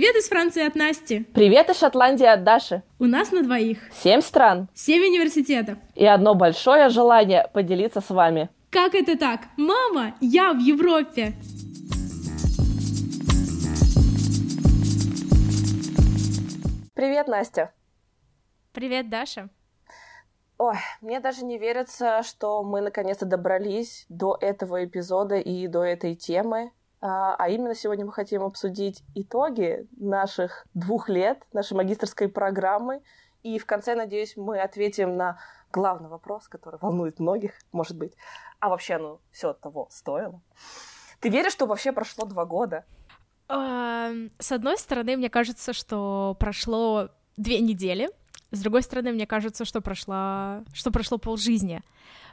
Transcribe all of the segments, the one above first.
Привет из Франции от Насти. Привет из Шотландии от Даши. У нас на двоих. Семь стран. Семь университетов. И одно большое желание поделиться с вами. Как это так? Мама, я в Европе. Привет, Настя. Привет, Даша. Ой, мне даже не верится, что мы наконец-то добрались до этого эпизода и до этой темы. А, а именно сегодня мы хотим обсудить итоги наших двух лет, нашей магистрской программы. И в конце, надеюсь, мы ответим на главный вопрос, который волнует многих, может быть. А вообще, ну, все того стоило. Ты веришь, что вообще прошло два года? С одной стороны, мне кажется, что прошло две недели. С другой стороны, мне кажется, что, прошла... что прошло полжизни.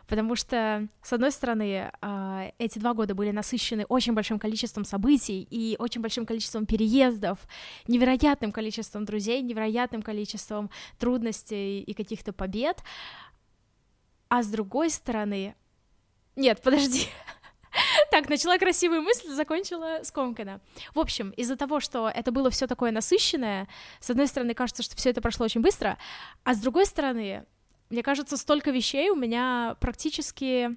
Потому что, с одной стороны, а, эти два года были насыщены очень большим количеством событий и очень большим количеством переездов, невероятным количеством друзей, невероятным количеством трудностей и каких-то побед. А с другой стороны... Нет, подожди. Так, начала красивую мысль, закончила скомканно. В общем, из-за того, что это было все такое насыщенное, с одной стороны, кажется, что все это прошло очень быстро, а с другой стороны, мне кажется, столько вещей у меня практически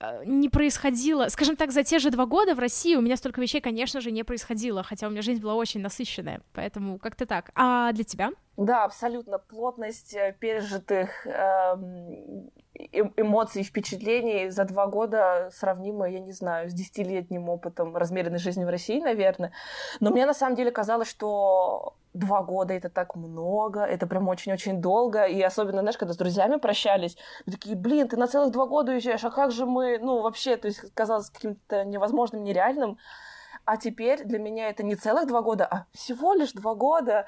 э, не происходило, скажем так, за те же два года в России у меня столько вещей, конечно же, не происходило, хотя у меня жизнь была очень насыщенная, поэтому как-то так. А для тебя? Да, абсолютно. Плотность э, пережитых эм, эмоций и впечатлений за два года сравнима, я не знаю, с десятилетним опытом размеренной жизни в России, наверное. Но мне на самом деле казалось, что два года это так много, это прям очень-очень долго. И особенно, знаешь, когда с друзьями прощались, мы такие, блин, ты на целых два года уезжаешь, а как же мы, ну, вообще, то есть казалось каким-то невозможным, нереальным. А теперь для меня это не целых два года, а всего лишь два года.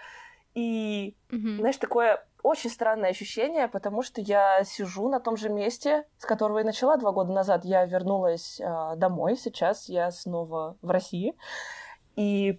И, mm-hmm. знаешь, такое очень странное ощущение, потому что я сижу на том же месте, с которого я начала два года назад. Я вернулась э, домой, сейчас я снова в России. И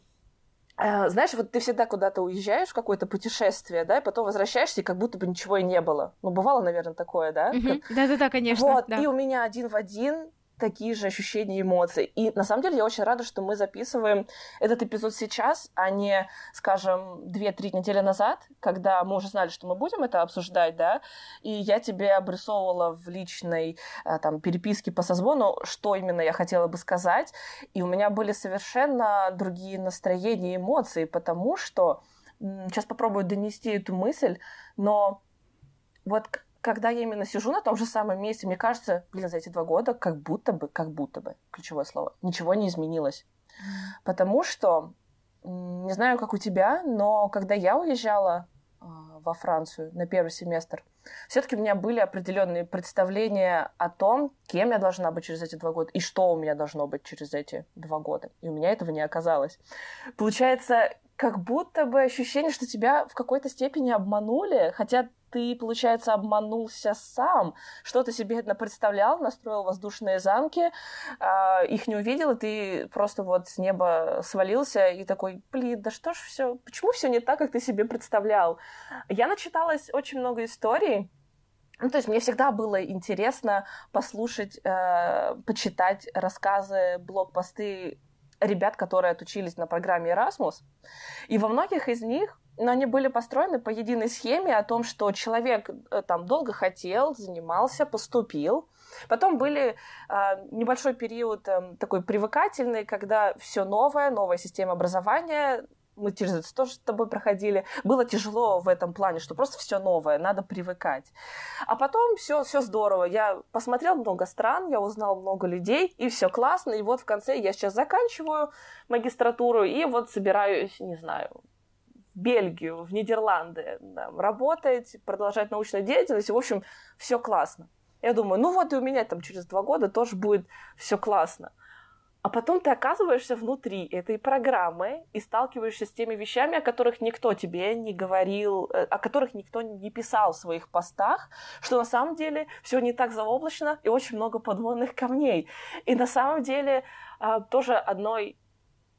э, знаешь, вот ты всегда куда-то уезжаешь в какое-то путешествие, да, и потом возвращаешься, и как будто бы ничего и не было. Ну, бывало, наверное, такое, да? Да-да-да, конечно. Вот, да. и у меня один в один такие же ощущения и эмоции. И на самом деле я очень рада, что мы записываем этот эпизод сейчас, а не, скажем, 2-3 недели назад, когда мы уже знали, что мы будем это обсуждать, да, и я тебе обрисовывала в личной э, там переписке по созвону, что именно я хотела бы сказать, и у меня были совершенно другие настроения и эмоции, потому что сейчас попробую донести эту мысль, но вот когда я именно сижу на том же самом месте, мне кажется, блин, за эти два года как будто бы, как будто бы, ключевое слово, ничего не изменилось. Потому что, не знаю, как у тебя, но когда я уезжала э, во Францию на первый семестр, все-таки у меня были определенные представления о том, кем я должна быть через эти два года и что у меня должно быть через эти два года. И у меня этого не оказалось. Получается, как будто бы ощущение, что тебя в какой-то степени обманули, хотя ты, получается, обманулся сам, что-то себе это представлял, настроил воздушные замки, э, их не увидел, и ты просто вот с неба свалился и такой, блин, да что ж все, почему все не так, как ты себе представлял? Я начиталась очень много историй, ну, то есть мне всегда было интересно послушать, э, почитать рассказы, блог-посты ребят, которые отучились на программе Erasmus. И во многих из них но они были построены по единой схеме о том, что человек э, там долго хотел, занимался, поступил. Потом были э, небольшой период э, такой привыкательный, когда все новое, новая система образования, мы через это тоже с тобой проходили. Было тяжело в этом плане, что просто все новое, надо привыкать. А потом все, все здорово. Я посмотрел много стран, я узнал много людей, и все классно. И вот в конце я сейчас заканчиваю магистратуру, и вот собираюсь, не знаю, Бельгию, в Нидерланды, да, работать, продолжать научную деятельность, в общем, все классно. Я думаю, ну вот и у меня там через два года тоже будет все классно. А потом ты оказываешься внутри этой программы и сталкиваешься с теми вещами, о которых никто тебе не говорил, э, о которых никто не писал в своих постах, что на самом деле все не так заоблачно и очень много подводных камней. И на самом деле а, тоже одной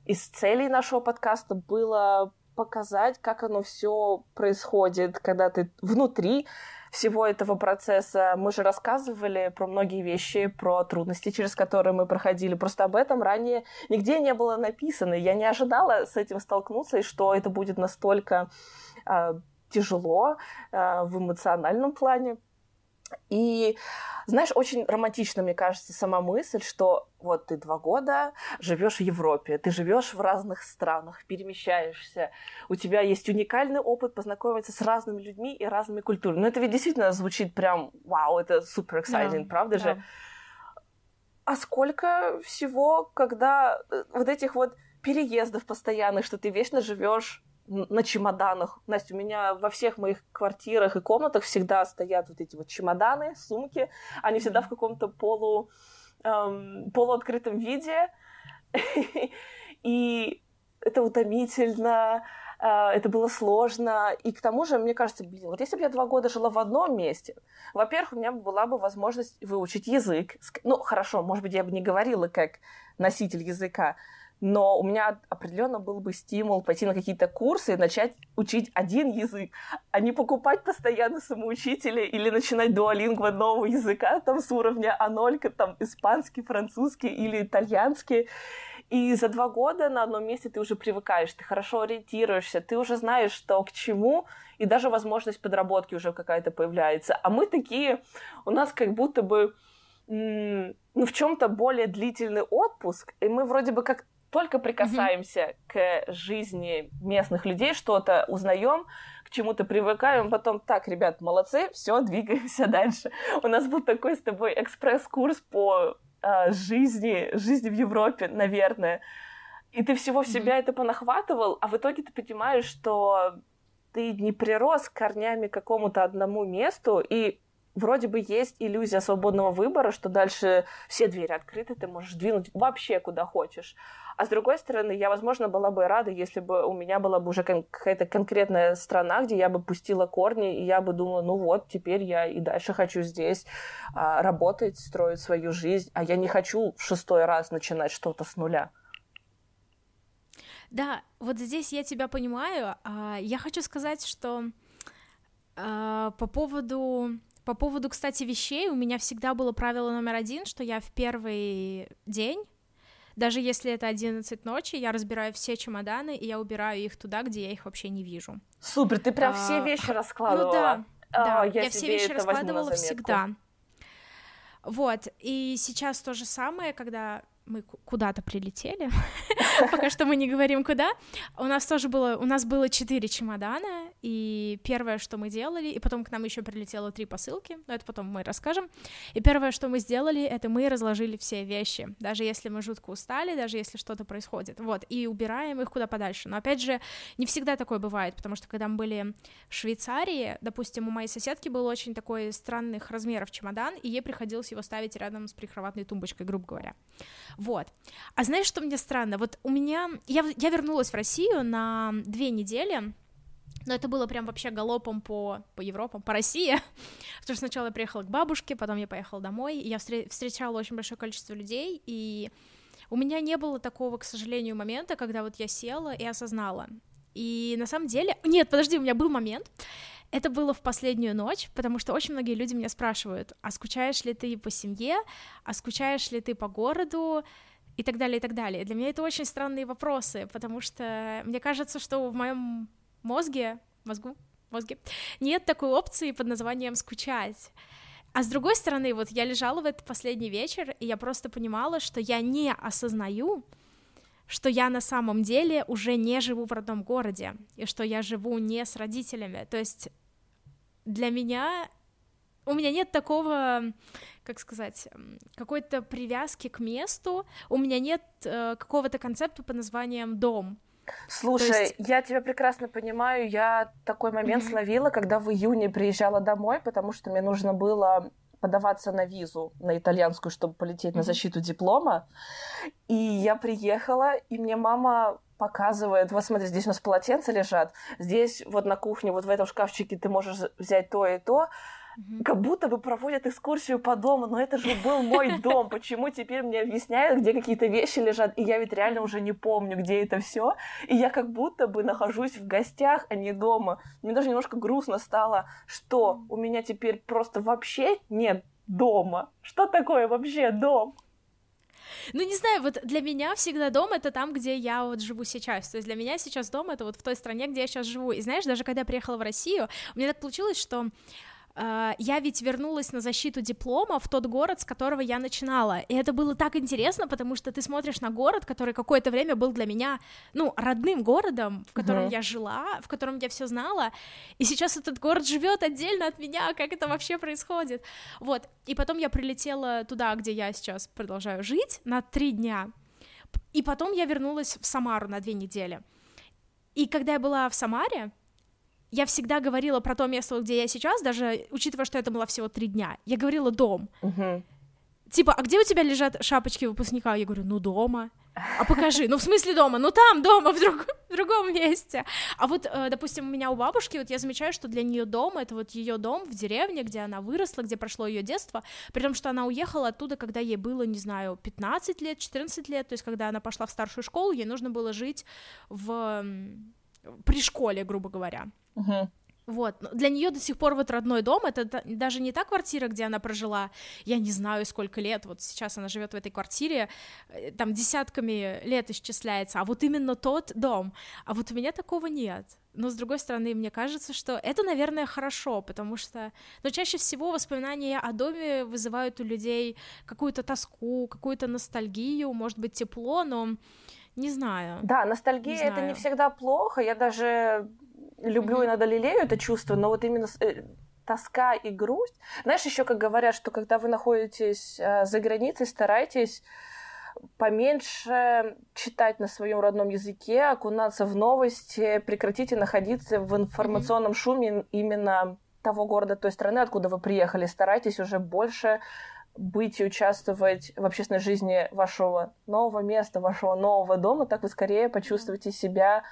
из целей нашего подкаста было показать, как оно все происходит, когда ты внутри всего этого процесса. Мы же рассказывали про многие вещи, про трудности, через которые мы проходили. Просто об этом ранее нигде не было написано. Я не ожидала с этим столкнуться, и что это будет настолько э, тяжело э, в эмоциональном плане. И, знаешь, очень романтично, мне кажется, сама мысль, что вот ты два года живешь в Европе, ты живешь в разных странах, перемещаешься, у тебя есть уникальный опыт познакомиться с разными людьми и разными культурами. Ну, это ведь действительно звучит прям, вау, это супер exciting, да, правда да. же? А сколько всего, когда э, вот этих вот переездов постоянных, что ты вечно живешь на чемоданах. Настя, у меня во всех моих квартирах и комнатах всегда стоят вот эти вот чемоданы, сумки. Они всегда в каком-то полу, эм, полуоткрытом виде. И это утомительно, э, это было сложно. И к тому же, мне кажется, блин, вот если бы я два года жила в одном месте, во-первых, у меня была бы возможность выучить язык. Ну, хорошо, может быть, я бы не говорила как носитель языка, но у меня определенно был бы стимул пойти на какие-то курсы и начать учить один язык, а не покупать постоянно самоучителя или начинать дуалингва нового языка там с уровня А0, там испанский, французский или итальянский. И за два года на одном месте ты уже привыкаешь, ты хорошо ориентируешься, ты уже знаешь, что к чему, и даже возможность подработки уже какая-то появляется. А мы такие, у нас как будто бы ну, в чем-то более длительный отпуск, и мы вроде бы как только прикасаемся mm-hmm. к жизни местных людей, что-то узнаем, к чему-то привыкаем, потом так, ребят, молодцы, все, двигаемся дальше. У нас был такой с тобой экспресс-курс по а, жизни, жизни в Европе, наверное. И ты всего в себя mm-hmm. это понахватывал, а в итоге ты понимаешь, что ты не прирос корнями к какому-то одному месту, и вроде бы есть иллюзия свободного выбора, что дальше все двери открыты, ты можешь двинуть вообще куда хочешь. А с другой стороны, я, возможно, была бы рада, если бы у меня была бы уже какая-то конкретная страна, где я бы пустила корни, и я бы думала, ну вот, теперь я и дальше хочу здесь а, работать, строить свою жизнь, а я не хочу в шестой раз начинать что-то с нуля. Да, вот здесь я тебя понимаю. А, я хочу сказать, что а, по поводу по поводу, кстати, вещей, у меня всегда было правило номер один, что я в первый день даже если это 11 ночи, я разбираю все чемоданы, и я убираю их туда, где я их вообще не вижу. Супер, ты прям а, все вещи раскладывала. Ну да, а, да, я, я все вещи раскладывала всегда. Вот, и сейчас то же самое, когда мы куда-то прилетели, пока что мы не говорим куда. У нас тоже было, у нас было четыре чемодана, и первое, что мы делали, и потом к нам еще прилетело три посылки, но это потом мы расскажем. И первое, что мы сделали, это мы разложили все вещи, даже если мы жутко устали, даже если что-то происходит, вот, и убираем их куда подальше. Но опять же, не всегда такое бывает, потому что когда мы были в Швейцарии, допустим, у моей соседки был очень такой странных размеров чемодан, и ей приходилось его ставить рядом с прикроватной тумбочкой, грубо говоря. Вот. А знаешь, что мне странно? Вот у меня... Я, я вернулась в Россию на две недели, но это было прям вообще галопом по, по Европам, по России, потому что сначала я приехала к бабушке, потом я поехала домой, и я встречала очень большое количество людей, и у меня не было такого, к сожалению, момента, когда вот я села и осознала. И на самом деле... Нет, подожди, у меня был момент, это было в последнюю ночь, потому что очень многие люди меня спрашивают, а скучаешь ли ты по семье, а скучаешь ли ты по городу, и так далее, и так далее. Для меня это очень странные вопросы, потому что мне кажется, что в моем мозге, мозгу, мозге, нет такой опции под названием «скучать». А с другой стороны, вот я лежала в этот последний вечер, и я просто понимала, что я не осознаю, что я на самом деле уже не живу в родном городе, и что я живу не с родителями. То есть для меня у меня нет такого, как сказать, какой-то привязки к месту, у меня нет э, какого-то концепта под названием дом. Слушай, есть... я тебя прекрасно понимаю. Я такой момент mm-hmm. словила, когда в июне приезжала домой, потому что мне нужно было подаваться на визу на итальянскую, чтобы полететь mm-hmm. на защиту диплома. И я приехала, и мне мама показывает, вот смотри, здесь у нас полотенца лежат, здесь вот на кухне, вот в этом шкафчике ты можешь взять то и то. Mm-hmm. как будто бы проводят экскурсию по дому, но это же был мой дом, почему теперь мне объясняют, где какие-то вещи лежат, и я ведь реально уже не помню, где это все, и я как будто бы нахожусь в гостях, а не дома. Мне даже немножко грустно стало, что у меня теперь просто вообще нет дома. Что такое вообще дом? Ну, не знаю, вот для меня всегда дом — это там, где я вот живу сейчас. То есть для меня сейчас дом — это вот в той стране, где я сейчас живу. И знаешь, даже когда я приехала в Россию, у меня так получилось, что я ведь вернулась на защиту диплома в тот город, с которого я начинала. И это было так интересно, потому что ты смотришь на город, который какое-то время был для меня, ну, родным городом, в котором uh-huh. я жила, в котором я все знала. И сейчас этот город живет отдельно от меня. Как это вообще происходит? Вот. И потом я прилетела туда, где я сейчас продолжаю жить, на три дня. И потом я вернулась в Самару на две недели. И когда я была в Самаре, я всегда говорила про то место, где я сейчас, даже учитывая, что это было всего три дня. Я говорила дом. Uh-huh. Типа, а где у тебя лежат шапочки выпускника? Я говорю, ну дома. А покажи, ну в смысле дома? Ну там дома, в, друг, в другом месте. А вот, э, допустим, у меня у бабушки, вот я замечаю, что для нее дом это вот ее дом в деревне, где она выросла, где прошло ее детство, при том, что она уехала оттуда, когда ей было, не знаю, 15 лет, 14 лет, то есть когда она пошла в старшую школу, ей нужно было жить в при школе, грубо говоря. Угу. Вот, для нее до сих пор вот родной дом, это даже не та квартира, где она прожила, я не знаю сколько лет, вот сейчас она живет в этой квартире, э, там десятками лет исчисляется, а вот именно тот дом, а вот у меня такого нет. Но с другой стороны, мне кажется, что это, наверное, хорошо, потому что, но чаще всего воспоминания о доме вызывают у людей какую-то тоску, какую-то ностальгию, может быть, тепло, но не знаю. Да, ностальгия не это не всегда плохо. Я даже люблю mm-hmm. иногда лелею это чувство, но вот именно э, тоска и грусть. Знаешь, еще как говорят, что когда вы находитесь э, за границей, старайтесь поменьше читать на своем родном языке, окунаться в новости, прекратите находиться в информационном mm-hmm. шуме именно того города, той страны, откуда вы приехали. Старайтесь уже больше быть и участвовать в общественной жизни вашего нового места, вашего нового дома, так вы скорее почувствуете себя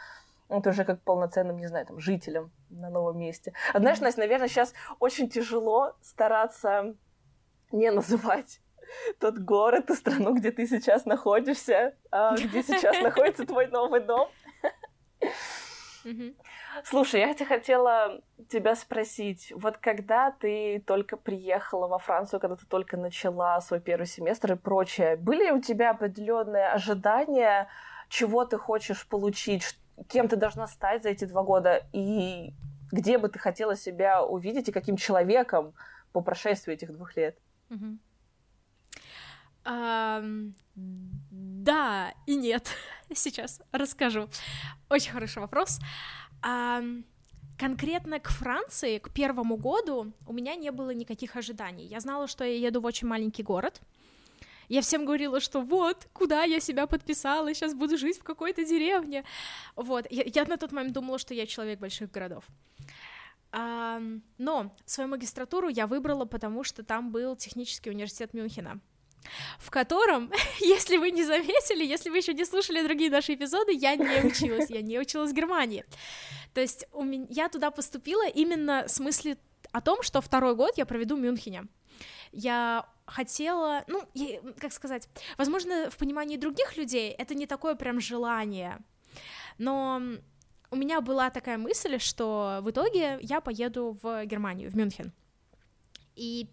ну, тоже как полноценным, не знаю, там, жителем на новом месте. А знаешь, Настя, наверное, сейчас очень тяжело стараться не называть тот город, ту страну, где ты сейчас находишься, а где сейчас находится твой новый дом. Слушай, я хотела тебя спросить, вот когда ты только приехала во Францию, когда ты только начала свой первый семестр и прочее, были у тебя определенные ожидания, чего ты хочешь получить, кем ты должна стать за эти два года, и где бы ты хотела себя увидеть, и каким человеком по прошествии этих двух лет? Mm-hmm. Um, да и нет. Сейчас расскажу. Очень хороший вопрос. Um, конкретно к Франции, к первому году у меня не было никаких ожиданий. Я знала, что я еду в очень маленький город. Я всем говорила, что вот, куда я себя подписала, сейчас буду жить в какой-то деревне. Вот, я, я на тот момент думала, что я человек больших городов. А, но свою магистратуру я выбрала, потому что там был технический университет Мюнхена в котором, если вы не заметили, если вы еще не слушали другие наши эпизоды, я не училась, я не училась в Германии. То есть у меня, я туда поступила именно с мыслью о том, что второй год я проведу в Мюнхене. Я хотела, ну, я, как сказать, возможно, в понимании других людей это не такое прям желание, но у меня была такая мысль, что в итоге я поеду в Германию, в Мюнхен. И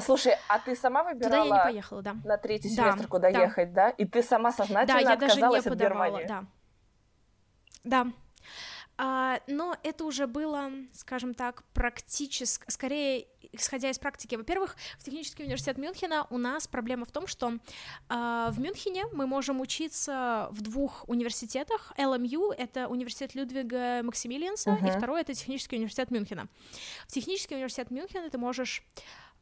Слушай, а ты сама выбирала? Туда я не поехала, да. На третий семестр да, куда да. ехать, да? И ты сама сознательно да, я отказалась даже не подавала, от Германии? Да. Да. А, но это уже было, скажем так, практически, скорее, исходя из практики. Во-первых, в технический университет Мюнхена у нас проблема в том, что а, в Мюнхене мы можем учиться в двух университетах. LMU — это университет Людвига Максимилианса, uh-huh. и второй — это технический университет Мюнхена. В технический университет Мюнхена ты можешь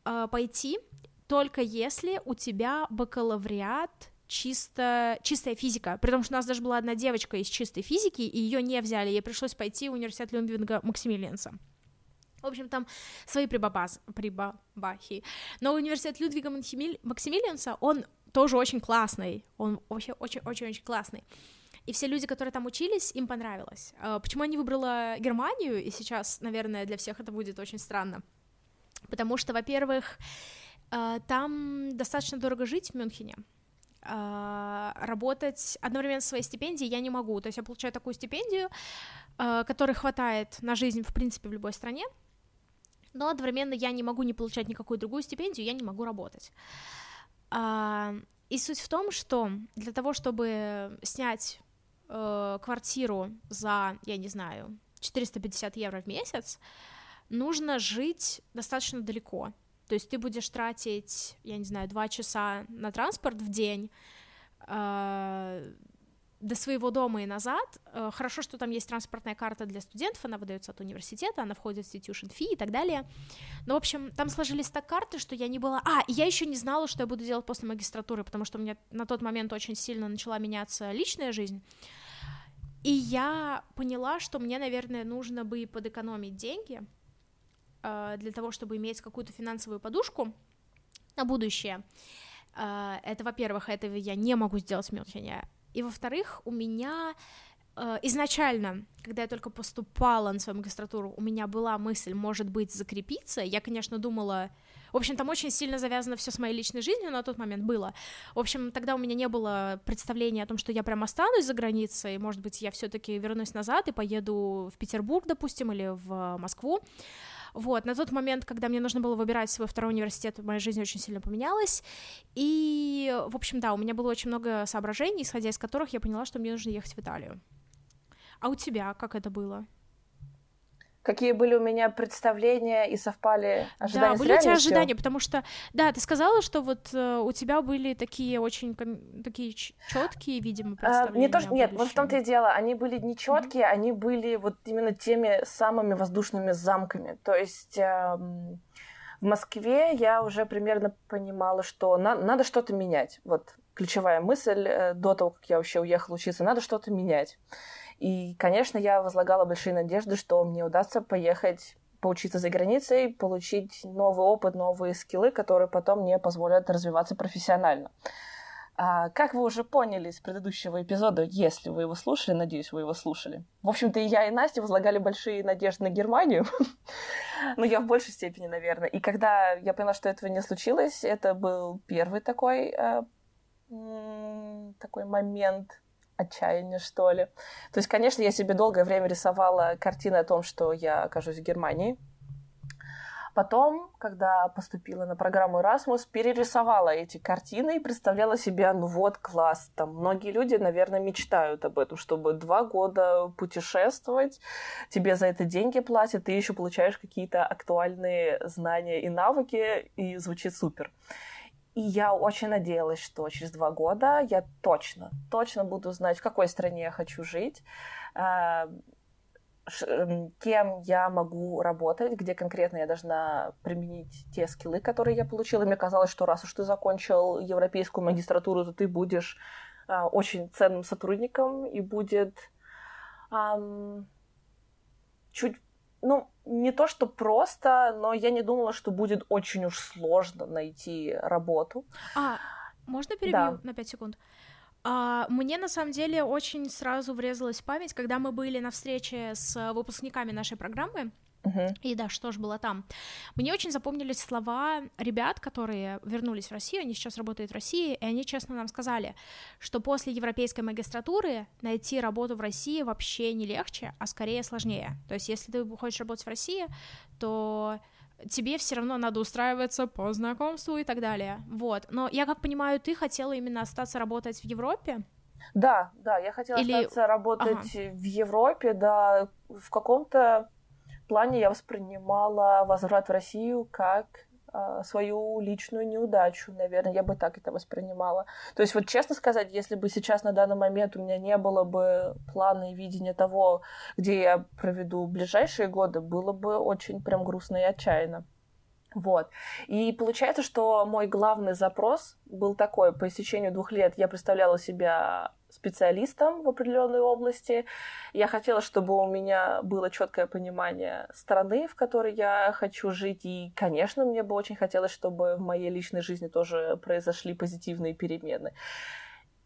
а, пойти только если у тебя бакалавриат чисто, чистая физика, при том, что у нас даже была одна девочка из чистой физики, и ее не взяли, ей пришлось пойти в университет Людвига Максимилианса. В общем, там свои прибабаз, прибабахи. Но университет Людвига Максимилианса, он тоже очень классный, он вообще очень-очень-очень классный. И все люди, которые там учились, им понравилось. А, почему я не выбрала Германию, и сейчас, наверное, для всех это будет очень странно. Потому что, во-первых, э, там достаточно дорого жить в Мюнхене, э, работать одновременно с своей стипендией я не могу, то есть я получаю такую стипендию, э, которой хватает на жизнь, в принципе, в любой стране, но одновременно я не могу не получать никакую другую стипендию, я не могу работать. И суть в том, что для того, чтобы снять квартиру за, я не знаю, 450 евро в месяц, нужно жить достаточно далеко. То есть ты будешь тратить, я не знаю, два часа на транспорт в день, э, до своего дома и назад. Э, хорошо, что там есть транспортная карта для студентов, она выдается от университета, она входит в institution fee и так далее. Но, в общем, там сложились так карты, что я не была... А, я еще не знала, что я буду делать после магистратуры, потому что у меня на тот момент очень сильно начала меняться личная жизнь. И я поняла, что мне, наверное, нужно бы подэкономить деньги для того, чтобы иметь какую-то финансовую подушку на будущее. Э, это, во-первых, этого я не могу сделать Мюнхене. И во-вторых, у меня э, изначально, когда я только поступала на свою магистратуру, у меня была мысль, может быть, закрепиться. Я, конечно, думала... В общем, там очень сильно завязано все с моей личной жизнью на тот момент было. В общем, тогда у меня не было представления о том, что я прям останусь за границей, может быть, я все-таки вернусь назад и поеду в Петербург, допустим, или в Москву. Вот, на тот момент, когда мне нужно было выбирать свой второй университет, моя жизнь очень сильно поменялась, и, в общем, да, у меня было очень много соображений, исходя из которых я поняла, что мне нужно ехать в Италию. А у тебя как это было? Какие были у меня представления и совпали ожидания Да, были у тебя ожидания, потому что, да, ты сказала, что вот э, у тебя были такие очень такие четкие, видимо, представления. А, не то, что, нет, вот в том-то и дело, они были не четкие, mm-hmm. они были вот именно теми самыми воздушными замками. То есть э, в Москве я уже примерно понимала, что на, надо что-то менять. Вот ключевая мысль э, до того, как я вообще уехала учиться, надо что-то менять. И, конечно, я возлагала большие надежды, что мне удастся поехать поучиться за границей, получить новый опыт, новые скиллы, которые потом мне позволят развиваться профессионально. А, как вы уже поняли из предыдущего эпизода, если вы его слушали, надеюсь, вы его слушали. В общем-то, и я, и Настя возлагали большие надежды на Германию. Но я в большей степени, наверное. И когда я поняла, что этого не случилось, это был первый такой, э, такой момент, отчаяния, что ли. То есть, конечно, я себе долгое время рисовала картины о том, что я окажусь в Германии. Потом, когда поступила на программу Erasmus, перерисовала эти картины и представляла себе, ну вот, класс. Там многие люди, наверное, мечтают об этом, чтобы два года путешествовать, тебе за это деньги платят, ты еще получаешь какие-то актуальные знания и навыки, и звучит супер. И я очень надеялась, что через два года я точно, точно буду знать, в какой стране я хочу жить, а, эм, кем я могу работать, где конкретно я должна применить те скиллы, которые я получила. Мне казалось, что раз уж ты закончил европейскую магистратуру, то ты будешь а, очень ценным сотрудником и будет um, чуть ну, не то, что просто, но я не думала, что будет очень уж сложно найти работу. А, можно перебью да. на 5 секунд? А, мне на самом деле очень сразу врезалась в память, когда мы были на встрече с выпускниками нашей программы, Uh-huh. И да, что ж было там. Мне очень запомнились слова ребят, которые вернулись в Россию, они сейчас работают в России, и они честно нам сказали, что после европейской магистратуры найти работу в России вообще не легче, а скорее сложнее. То есть, если ты хочешь работать в России, то тебе все равно надо устраиваться по знакомству и так далее. Вот. Но я как понимаю, ты хотела именно остаться работать в Европе? Да, да, я хотела Или... остаться работать ага. в Европе, да, в каком-то плане я воспринимала возврат в Россию как э, свою личную неудачу, наверное, я бы так это воспринимала. То есть вот честно сказать, если бы сейчас на данный момент у меня не было бы плана и видения того, где я проведу ближайшие годы, было бы очень прям грустно и отчаянно. Вот. И получается, что мой главный запрос был такой. По истечению двух лет я представляла себя специалистом в определенной области. Я хотела, чтобы у меня было четкое понимание страны, в которой я хочу жить. И, конечно, мне бы очень хотелось, чтобы в моей личной жизни тоже произошли позитивные перемены.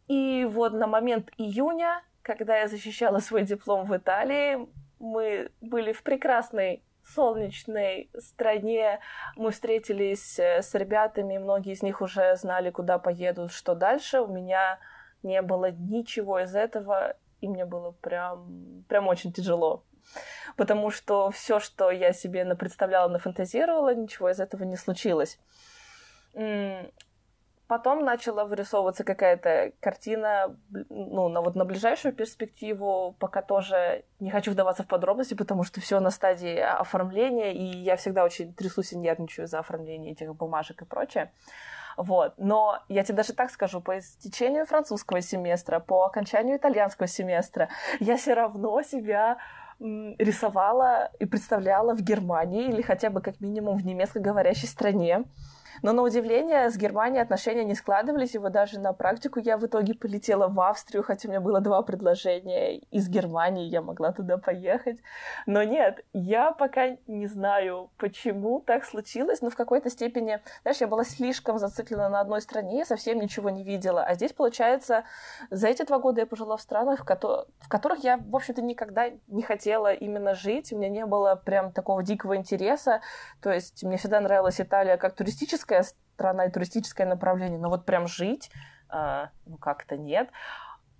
И вот на момент июня, когда я защищала свой диплом в Италии, мы были в прекрасной солнечной стране. Мы встретились э, с ребятами, многие из них уже знали, куда поедут, что дальше. У меня не было ничего из этого, и мне было прям, прям очень тяжело. Потому что все, что я себе представляла, нафантазировала, ничего из этого не случилось. Потом начала вырисовываться какая-то картина, ну, на, вот на ближайшую перспективу, пока тоже не хочу вдаваться в подробности, потому что все на стадии оформления, и я всегда очень трясусь и нервничаю за оформление этих бумажек и прочее. Вот. Но я тебе даже так скажу, по истечению французского семестра, по окончанию итальянского семестра, я все равно себя рисовала и представляла в Германии или хотя бы как минимум в немецкоговорящей стране. Но на удивление с Германией отношения не складывались, и вот даже на практику я в итоге полетела в Австрию, хотя у меня было два предложения из Германии, я могла туда поехать. Но нет, я пока не знаю, почему так случилось, но в какой-то степени, знаешь, я была слишком зациклена на одной стране, совсем ничего не видела. А здесь, получается, за эти два года я пожила в странах, в, ко- в которых я, в общем-то, никогда не хотела именно жить, у меня не было прям такого дикого интереса, то есть мне всегда нравилась Италия как туристическая туристическая страна и туристическое направление, но вот прям жить, э, ну как-то нет.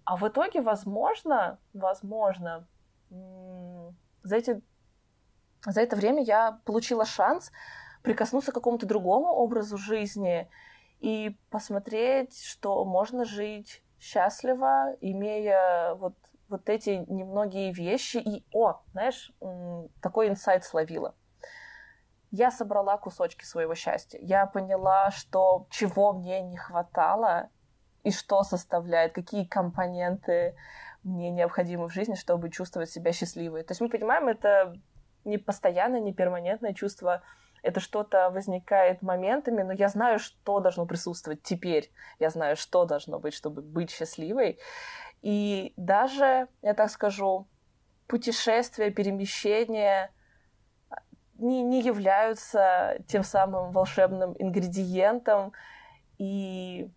А в итоге, возможно, возможно, за, эти, за это время я получила шанс прикоснуться к какому-то другому образу жизни и посмотреть, что можно жить счастливо, имея вот, вот эти немногие вещи. И, о, знаешь, такой инсайт словила я собрала кусочки своего счастья. Я поняла, что чего мне не хватало и что составляет, какие компоненты мне необходимы в жизни, чтобы чувствовать себя счастливой. То есть мы понимаем, это не постоянное, не перманентное чувство, это что-то возникает моментами, но я знаю, что должно присутствовать теперь. Я знаю, что должно быть, чтобы быть счастливой. И даже, я так скажу, путешествия, перемещения — не, не являются тем самым волшебным ингредиентом. И,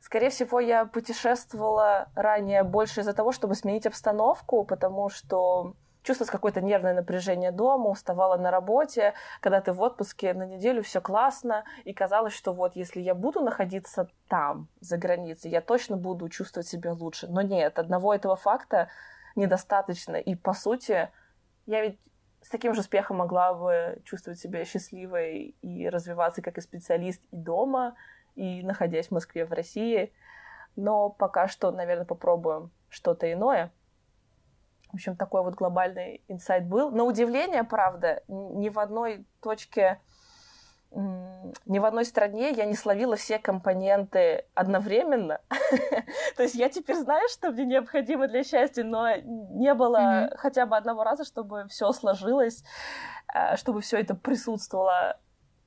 скорее всего, я путешествовала ранее больше из-за того, чтобы сменить обстановку, потому что чувствовалось какое-то нервное напряжение дома, уставала на работе, когда ты в отпуске на неделю, все классно, и казалось, что вот если я буду находиться там, за границей, я точно буду чувствовать себя лучше. Но нет, одного этого факта недостаточно. И, по сути, я ведь с таким же успехом могла бы чувствовать себя счастливой и развиваться как и специалист и дома, и находясь в Москве, в России. Но пока что, наверное, попробуем что-то иное. В общем, такой вот глобальный инсайт был. На удивление, правда, ни в одной точке ни в одной стране я не словила все компоненты одновременно. То есть я теперь знаю, что мне необходимо для счастья, но не было mm-hmm. хотя бы одного раза, чтобы все сложилось, э, чтобы все это присутствовало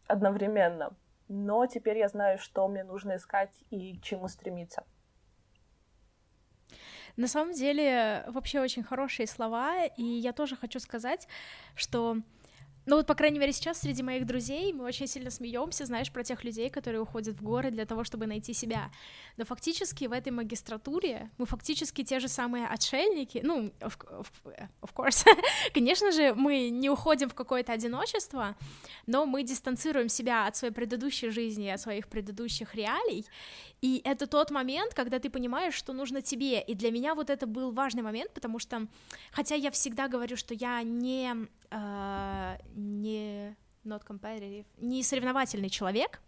одновременно. Но теперь я знаю, что мне нужно искать и к чему стремиться. На самом деле, вообще очень хорошие слова, и я тоже хочу сказать, что ну вот, по крайней мере, сейчас среди моих друзей мы очень сильно смеемся, знаешь, про тех людей, которые уходят в горы для того, чтобы найти себя. Но фактически в этой магистратуре мы фактически те же самые отшельники. Ну, of, of, course, конечно же, мы не уходим в какое-то одиночество, но мы дистанцируем себя от своей предыдущей жизни, от своих предыдущих реалий. И это тот момент, когда ты понимаешь, что нужно тебе. И для меня вот это был важный момент, потому что, хотя я всегда говорю, что я не uh, не not competitive, не соревновательный человек,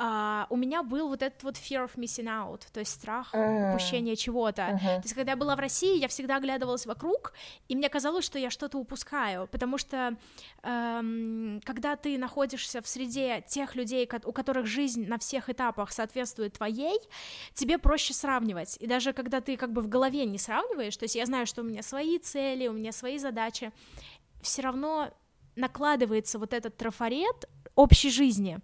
Uh, у меня был вот этот вот fear of missing out, то есть страх mm. упущения чего-то. Uh-huh. То есть, когда я была в России, я всегда оглядывалась вокруг, и мне казалось, что я что-то упускаю, потому что эм, когда ты находишься в среде тех людей, у которых жизнь на всех этапах соответствует твоей, тебе проще сравнивать. И даже когда ты как бы в голове не сравниваешь, то есть я знаю, что у меня свои цели, у меня свои задачи, все равно накладывается вот этот трафарет общей жизни.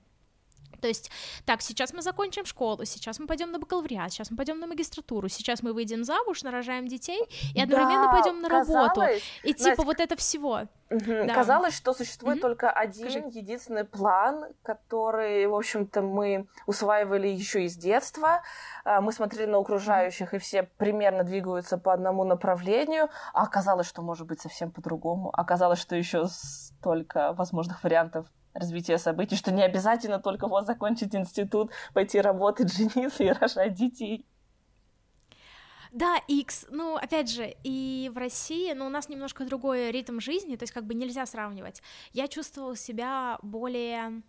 То есть, так, сейчас мы закончим школу, сейчас мы пойдем на бакалавриат, сейчас мы пойдем на магистратуру, сейчас мы выйдем замуж, нарожаем детей и одновременно Да, пойдем на работу. казалось, И типа Настя, вот это всего. Мгм. Да. Казалось, что существует Мгм. только один Скажи. единственный план, который, в общем-то, мы усваивали еще из детства. А, Мы смотрели на окружающих, и все примерно двигаются по одному направлению. А оказалось, что может быть совсем по-другому. Оказалось, что еще столько возможных вариантов развития событий, что не обязательно только вот закончить институт, пойти работать, жениться и рожать детей. Да, X, ну, опять же, и в России, ну, у нас немножко другой ритм жизни, то есть как бы нельзя сравнивать. Я чувствовала себя более,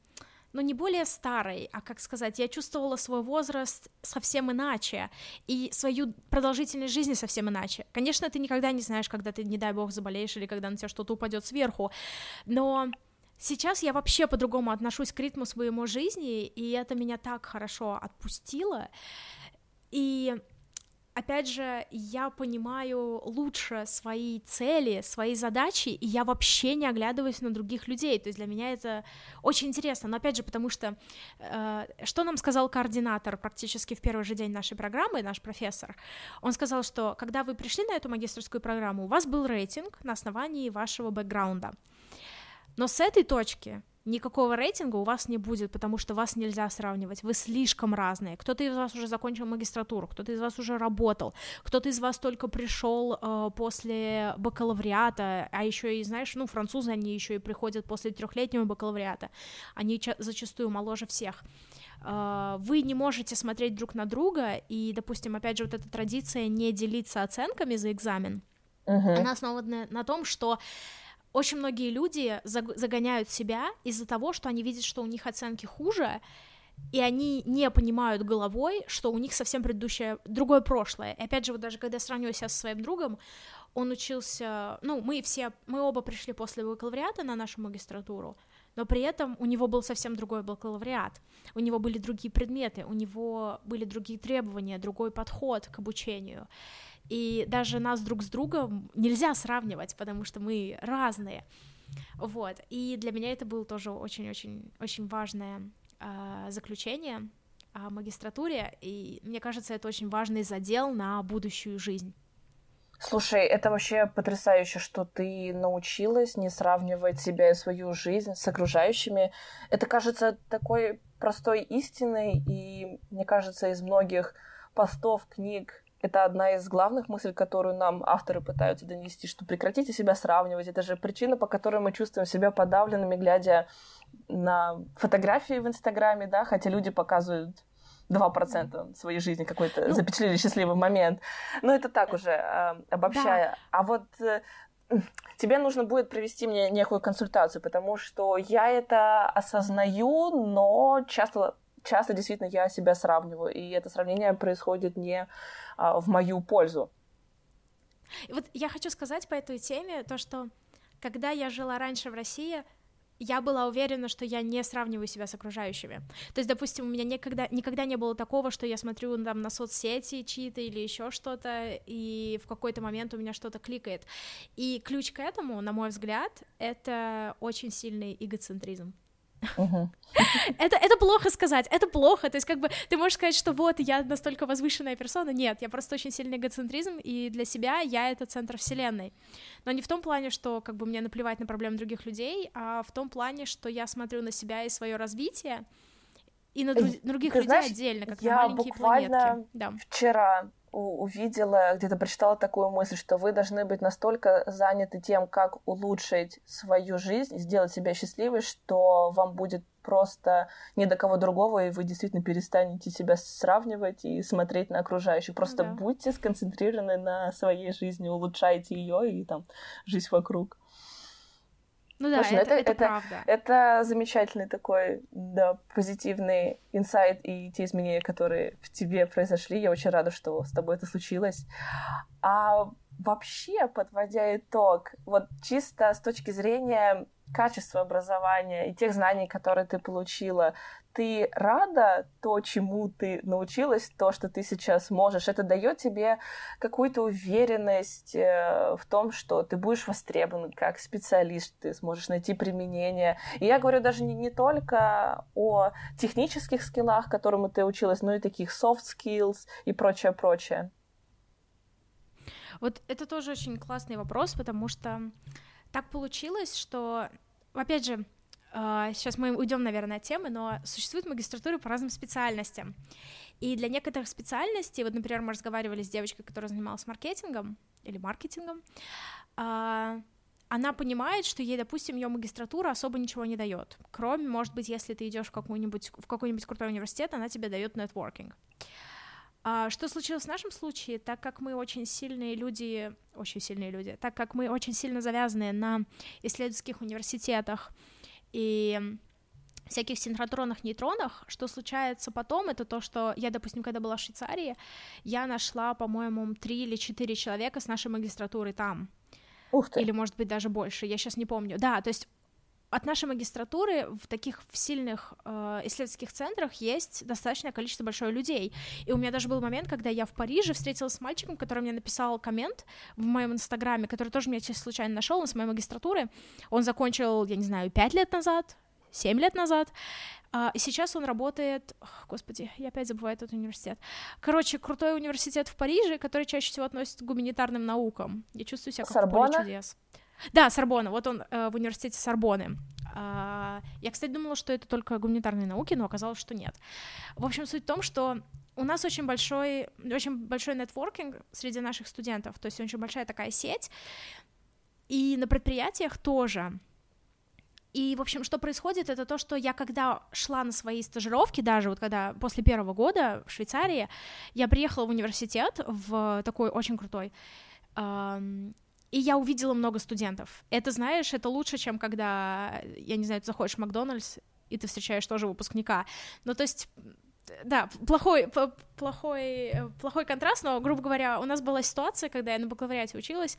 ну, не более старой, а, как сказать, я чувствовала свой возраст совсем иначе, и свою продолжительность жизни совсем иначе. Конечно, ты никогда не знаешь, когда ты, не дай бог, заболеешь, или когда на тебя что-то упадет сверху, но сейчас я вообще по-другому отношусь к ритму своему жизни, и это меня так хорошо отпустило, и опять же, я понимаю лучше свои цели, свои задачи, и я вообще не оглядываюсь на других людей. То есть для меня это очень интересно. Но опять же, потому что э, что нам сказал координатор практически в первый же день нашей программы, наш профессор? Он сказал, что когда вы пришли на эту магистрскую программу, у вас был рейтинг на основании вашего бэкграунда. Но с этой точки никакого рейтинга у вас не будет, потому что вас нельзя сравнивать, вы слишком разные. Кто-то из вас уже закончил магистратуру, кто-то из вас уже работал, кто-то из вас только пришел э, после бакалавриата, а еще и, знаешь, ну, французы, они еще и приходят после трехлетнего бакалавриата, они ча- зачастую моложе всех. Э, вы не можете смотреть друг на друга, и, допустим, опять же, вот эта традиция не делиться оценками за экзамен, Мгм. она основана на том, что очень многие люди заг- загоняют себя из-за того, что они видят, что у них оценки хуже, и они не понимают головой, что у них совсем предыдущее, другое прошлое. И опять же, вот даже когда я сравниваю себя со своим другом, он учился, ну, мы все, мы оба пришли после бакалавриата на нашу магистратуру, но при этом у него был совсем другой бакалавриат, у него были другие предметы, у него были другие требования, другой подход к обучению. И даже нас друг с другом нельзя сравнивать, потому что мы разные. Вот. И для меня это было тоже очень-очень очень важное э, заключение о магистратуре, и мне кажется, это очень важный задел на будущую жизнь. Слушай, это вообще потрясающе, что ты научилась не сравнивать себя и свою жизнь с окружающими. Это кажется такой простой истиной, и мне кажется, из многих постов, книг, это одна из главных мыслей, которую нам авторы пытаются донести, что прекратите себя сравнивать. Это же причина, по которой мы чувствуем себя подавленными, глядя на фотографии в Инстаграме, да, хотя люди показывают 2% своей жизни какой-то Ну, запечатлели счастливый момент. Но это так уже э, обобщая. А вот э, тебе нужно будет провести мне некую консультацию, потому что я это осознаю, но часто часто действительно я себя сравниваю, и это сравнение происходит не а, в мою пользу. И вот я хочу сказать по этой теме то, что когда я жила раньше в России, я была уверена, что я не сравниваю себя с окружающими. То есть, допустим, у меня никогда, никогда не было такого, что я смотрю там на соцсети чьи-то или еще что-то, и в какой-то момент у меня что-то кликает. И ключ к этому, на мой взгляд, это очень сильный эгоцентризм. Это, это плохо сказать, это плохо, то есть как бы ты можешь сказать, что вот, я настолько возвышенная персона, нет, я просто очень сильный эгоцентризм, и для себя я это центр вселенной, но не в том плане, что как бы мне наплевать на проблемы других людей, а в том плане, что я смотрю на себя и свое развитие, и на дру- других ты людей знаешь, отдельно, как я на маленькие буквально планетки. Да. Вчера увидела, где-то прочитала такую мысль, что вы должны быть настолько заняты тем, как улучшить свою жизнь, сделать себя счастливой, что вам будет просто не до кого другого, и вы действительно перестанете себя сравнивать и смотреть на окружающих. Просто Да. будьте сконцентрированы на своей жизни, улучшайте ее и там жизнь вокруг. Ну да, Слушай, ну это, это- это это- правда. Это замечательный такой, да, позитивный инсайт и те изменения, которые в тебе произошли. Я очень рада, что с тобой это случилось. А вообще, подводя итог, вот чисто с точки зрения качества образования и тех знаний, которые ты получила, ты рада то, чему ты научилась, то, что ты сейчас можешь. Это дает тебе какую-то уверенность э, в том, что ты будешь востребован как специалист, ты сможешь найти применение. И я говорю даже не, не только о технических скиллах, которым ты училась, но и таких soft skills и прочее, прочее. Вот это тоже очень классный вопрос, потому что так получилось, что, опять же, сейчас а, мы уйдем, наверное, от темы, но существуют магистратуры по разным специальностям. И для некоторых специальностей, вот, например, мы разговаривали с девочкой, которая занималась маркетингом или маркетингом, а, она понимает, что ей, допустим, ее магистратура особо ничего не дает, кроме, может быть, если ты идешь в какой-нибудь в какой-нибудь крутой университет, она тебе дает нетворкинг. А что случилось в нашем случае? Так как мы очень сильные люди, очень сильные люди, так как мы очень сильно завязаны на исследовательских университетах и всяких синхротронах, нейтронах, что случается потом, это то, что я, допустим, когда была в Швейцарии, я нашла, по-моему, три или четыре человека с нашей магистратуры там. Ух ты. Или, может быть, даже больше, я сейчас не помню. Да, то есть от нашей магистратуры в таких в сильных э, исследовательских центрах есть достаточное количество большое людей. И у меня даже был момент, когда я в Париже встретилась с мальчиком, который мне написал коммент в моем инстаграме, который тоже меня сейчас случайно нашел, он с моей магистратуры. Он закончил, я не знаю, пять лет назад, семь лет назад. Uh, и сейчас он работает... Господи, я опять забываю этот университет. Короче, крутой университет в Париже, который чаще всего относится к гуманитарным наукам. Я чувствую себя как Сорбона? в поле чудес. Да, Сорбона, вот он э, в университете Сорбоны. Э, я, кстати, думала, что это только гуманитарные науки, но оказалось, что нет. В общем, суть в том, что у нас очень большой, очень большой нетворкинг среди наших студентов, то есть очень большая такая сеть, и на предприятиях тоже. И, в общем, что происходит, это то, что я когда шла на свои стажировки, даже вот когда после первого года в Швейцарии, я приехала в университет, в такой очень крутой, и я увидела много студентов. Это, знаешь, это лучше, чем когда, я не знаю, ты заходишь в Макдональдс, и ты встречаешь тоже выпускника. Ну, то есть да, плохой, плохой, плохой контраст, но, грубо говоря, у нас была ситуация, когда я на бакалавриате училась,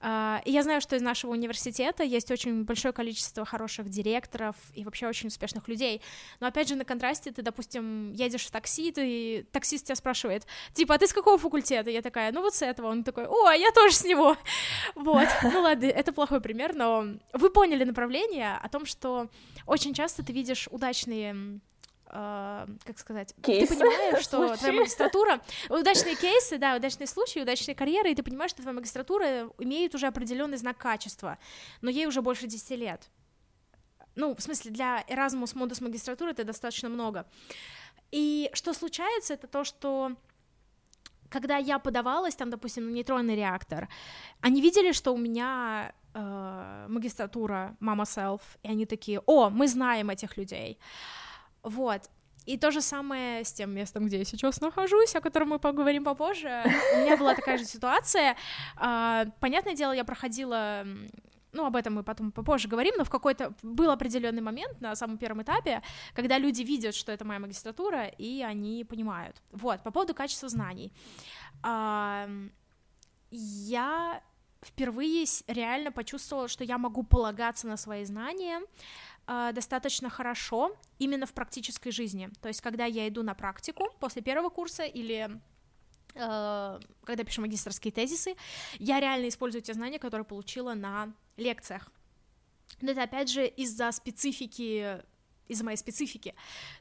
а, и я знаю, что из нашего университета есть очень большое количество хороших директоров и вообще очень успешных людей, но, опять же, на контрасте ты, допустим, едешь в такси, ты, таксист тебя спрашивает, типа, а ты с какого факультета? Я такая, ну вот с этого, он такой, о, я тоже с него, вот, ну ладно, это плохой пример, но вы поняли направление о том, что очень часто ты видишь удачные э, как сказать, кейсы. ты понимаешь, что твоя магистратура, удачные кейсы, да, удачные случаи, удачные карьеры, и ты понимаешь, что твоя магистратура имеет уже определенный знак качества, но ей уже больше 10 лет. Ну, в смысле, для Erasmus Mundus магистратуры это достаточно много. И что случается, это то, что когда я подавалась, там, допустим, на нейтронный реактор, они видели, что у меня э, магистратура Mama Self, и они такие, о, мы знаем этих людей. Вот. И то же самое с тем местом, где я сейчас нахожусь, о котором мы поговорим попозже. У меня была такая же ситуация. А, понятное дело, я проходила ну, об этом мы потом попозже говорим, но в какой-то был определенный момент на самом первом этапе, когда люди видят, что это моя магистратура, и они понимают. Вот, по поводу качества знаний. А, я впервые реально почувствовала, что я могу полагаться на свои знания, э, достаточно хорошо именно в практической жизни. То есть, когда я иду на практику после первого курса или э, когда пишу магистрские тезисы, я реально использую те знания, которые получила на лекциях. Но это опять же из-за специфики из-за моей специфики.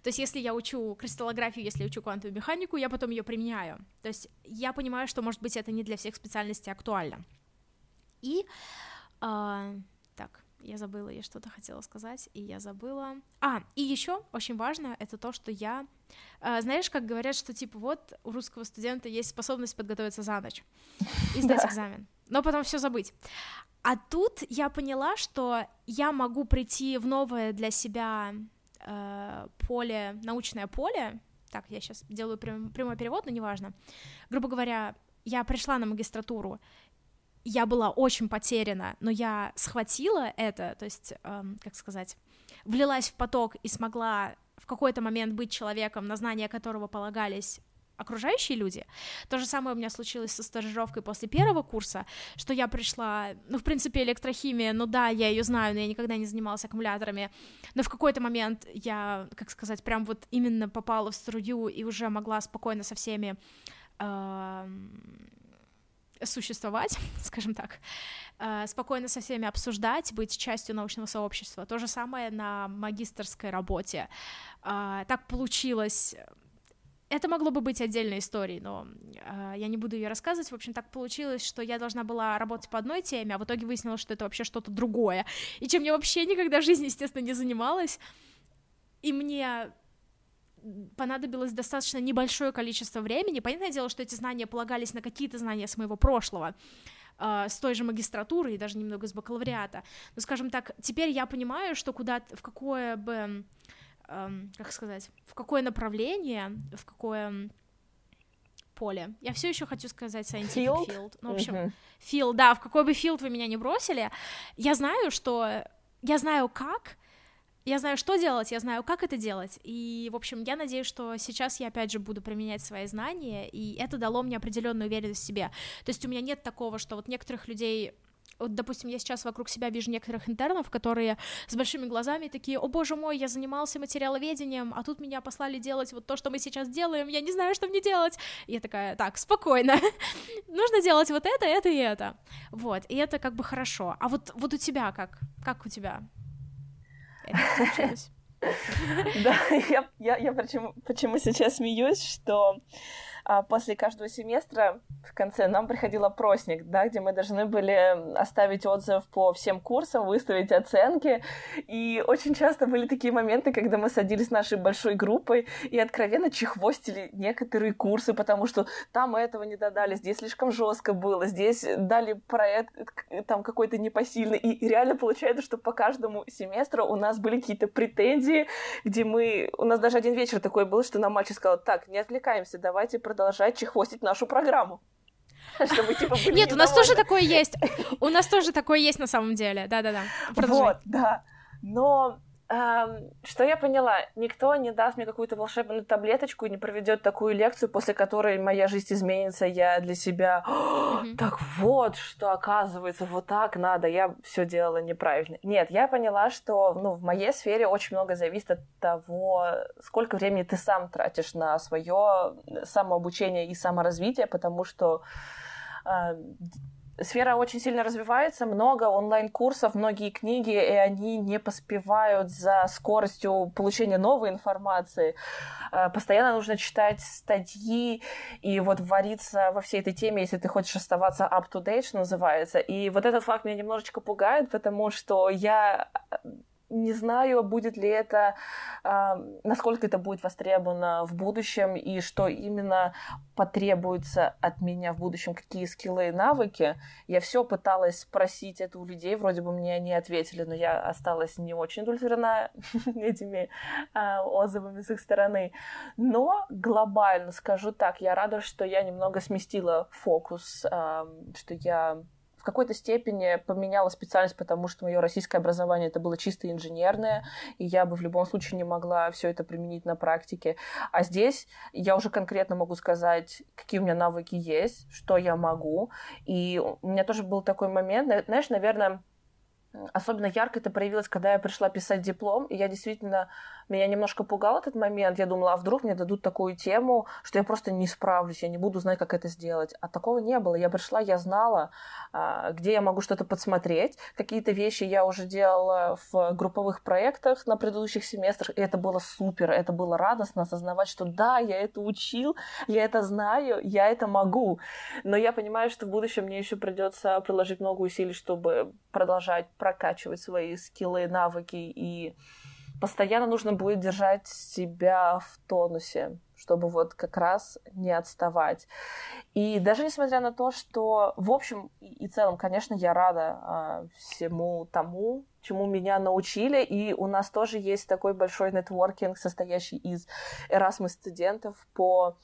То есть, если я учу кристаллографию, если я учу квантовую механику, я потом ее применяю. То есть, я понимаю, что, может быть, это не для всех специальностей актуально. И э, я забыла, я что-то хотела сказать, и я забыла. А, и еще очень важно, это то, что я... Э, знаешь, как говорят, что типа вот у русского студента есть способность подготовиться за ночь и сдать экзамен, но потом все забыть. А тут я поняла, что я могу прийти в новое для себя э, поле, научное поле. Так, я сейчас делаю прям, прямой перевод, но неважно. Грубо говоря, я пришла на магистратуру, я была очень потеряна, но я схватила это, то есть, эм, как сказать, влилась в поток и смогла в какой-то момент быть человеком, на знания которого полагались окружающие люди. То же самое у меня случилось со стажировкой после первого курса, что я пришла, ну, в принципе, электрохимия, ну да, я ее знаю, но я никогда не занималась аккумуляторами, но в какой-то момент я, как сказать, прям вот именно попала в струю и уже могла спокойно со всеми э, существовать, скажем так, э, спокойно со всеми обсуждать, быть частью научного сообщества. То же самое на магистрской работе. Э, так получилось это могло бы быть отдельной историей, но э, я не буду ее рассказывать. В общем, так получилось, что я должна была работать по одной теме, а в итоге выяснилось, что это вообще что-то другое, и чем я вообще никогда в жизни, естественно, не занималась. И мне понадобилось достаточно небольшое количество времени. Понятное дело, что эти знания полагались на какие-то знания с моего прошлого, э, с той же магистратуры и даже немного с бакалавриата. Но, скажем так, теперь я понимаю, что куда в какое бы эм, как сказать, в какое направление, в какое поле. Я все еще хочу сказать scientific field. field. Ну, в общем, uh-huh. field, да, в какой бы field вы меня не бросили, я знаю, что я знаю как, я знаю, что делать, я знаю, как это делать, и, в общем, я надеюсь, что сейчас я, опять же, буду применять свои знания, и это дало мне определенную уверенность в себе. То есть у меня нет такого, что вот некоторых людей вот, допустим, я сейчас вокруг себя вижу некоторых интернов, которые с большими глазами такие, о боже мой, я занимался материаловедением, а тут меня послали делать вот то, что мы сейчас делаем, я не знаю, что мне делать. И я такая, так, спокойно, нужно делать вот это, это и это. Вот, и это как бы хорошо. А вот, вот у тебя как? Как у тебя? Да, я, я, я почему, почему сейчас смеюсь, что после каждого семестра в конце нам приходил опросник, да, где мы должны были оставить отзыв по всем курсам, выставить оценки. И очень часто были такие моменты, когда мы садились нашей большой группой и откровенно чехвостили некоторые курсы, потому что там этого не додали, здесь слишком жестко было, здесь дали проект там какой-то непосильный. И реально получается, что по каждому семестру у нас были какие-то претензии, где мы... У нас даже один вечер такой был, что нам мальчик сказал, так, не отвлекаемся, давайте продолжать чехвостить нашу программу. Чтобы, типа, Нет, у нас тоже такое есть. У нас тоже такое есть на самом деле. Да-да-да. Вот, да. Но что я поняла? Никто не даст мне какую-то волшебную таблеточку и не проведет такую лекцию, после которой моя жизнь изменится. Я для себя mm-hmm. так вот, что оказывается, вот так надо. Я все делала неправильно. Нет, я поняла, что ну, в моей сфере очень много зависит от того, сколько времени ты сам тратишь на свое самообучение и саморазвитие, потому что э, сфера очень сильно развивается, много онлайн-курсов, многие книги, и они не поспевают за скоростью получения новой информации. Э, постоянно нужно читать статьи и вот вариться во всей этой теме, если ты хочешь оставаться up-to-date, что называется. И вот этот факт меня немножечко пугает, потому что я не знаю, будет ли это, насколько это будет востребовано в будущем и что именно потребуется от меня в будущем, какие скиллы и навыки. Я все пыталась спросить это у людей, вроде бы мне они ответили, но я осталась не очень удовлетворена этими а, отзывами с их стороны. Но глобально скажу так, я рада, что я немного сместила фокус, что я в какой-то степени поменяла специальность, потому что мое российское образование это было чисто инженерное, и я бы в любом случае не могла все это применить на практике. А здесь я уже конкретно могу сказать, какие у меня навыки есть, что я могу. И у меня тоже был такой момент, знаешь, наверное, Особенно ярко это проявилось, когда я пришла писать диплом, и я действительно, меня немножко пугал этот момент. Я думала, а вдруг мне дадут такую тему, что я просто не справлюсь, я не буду знать, как это сделать. А такого не было. Я пришла, я знала, а, где я могу что-то подсмотреть. Какие-то вещи я уже делала в групповых проектах на предыдущих семестрах, и это было супер, это было радостно осознавать, что да, я это учил, я это знаю, я это могу. Но я понимаю, что в будущем мне еще придется приложить много усилий, чтобы продолжать прокачивать свои скиллы, навыки, и постоянно нужно будет держать себя в тонусе, чтобы вот как раз не отставать. И даже несмотря на то, что в общем и целом, конечно, я рада а, всему тому, чему меня научили, и у нас тоже есть такой большой нетворкинг, состоящий из Erasmus студентов по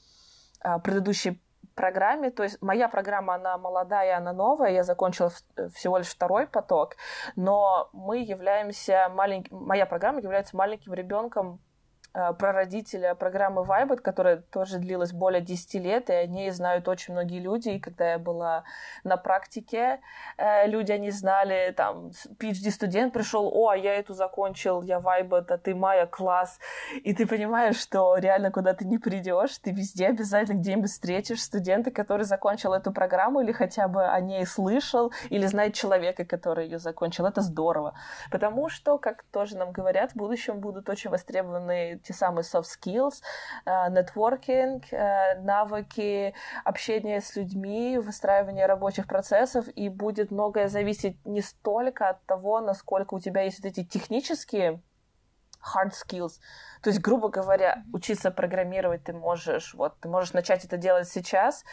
а, предыдущей программе, то есть моя программа, она молодая, она новая, я закончила всего лишь второй поток, но мы являемся маленьким, моя программа является маленьким ребенком Э, прародителя программы Vibet, которая тоже длилась более 10 лет, и о ней знают очень многие люди. И когда я была на практике, э, люди они знали, там, PhD-студент пришел, о, а я эту закончил, я Vibet, а ты Майя, класс. И ты понимаешь, что реально куда ты не придешь, ты везде обязательно где-нибудь встретишь студента, который закончил эту программу, или хотя бы о ней слышал, или знает человека, который ее закончил. Это здорово. Потому что, как тоже нам говорят, в будущем будут очень востребованы те самые soft skills, нетворкинг, э, э, навыки общения с людьми, выстраивание рабочих процессов, и будет многое зависеть не столько от того, насколько у тебя есть вот эти технические hard skills. То есть, грубо говоря, учиться программировать ты можешь, вот, ты можешь начать это делать сейчас,